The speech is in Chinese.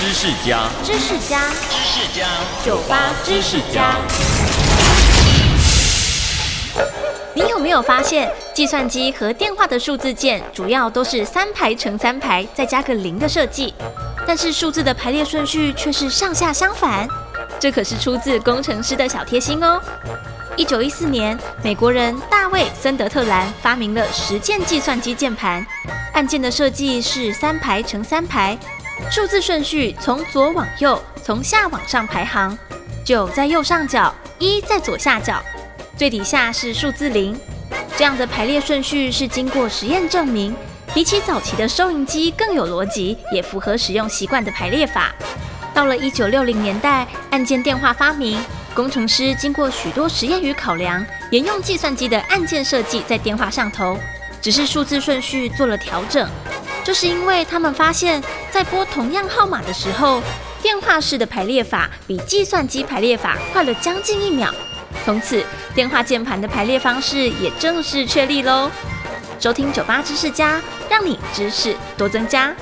知识家，知识家，知识家，酒吧知识家。你有没有发现，计算机和电话的数字键主要都是三排乘三排，再加个零的设计，但是数字的排列顺序却是上下相反？这可是出自工程师的小贴心哦。一九一四年，美国人大卫森德特兰发明了十键计算机键盘，按键的设计是三排乘三排，数字顺序从左往右，从下往上排行，九在右上角，一在左下角，最底下是数字零。这样的排列顺序是经过实验证明，比起早期的收银机更有逻辑，也符合使用习惯的排列法。到了一九六零年代，按键电话发明。工程师经过许多实验与考量，沿用计算机的按键设计在电话上头，只是数字顺序做了调整。这是因为他们发现，在拨同样号码的时候，电话式的排列法比计算机排列法快了将近一秒。从此，电话键盘的排列方式也正式确立喽。收听九八知识家，让你知识多增加。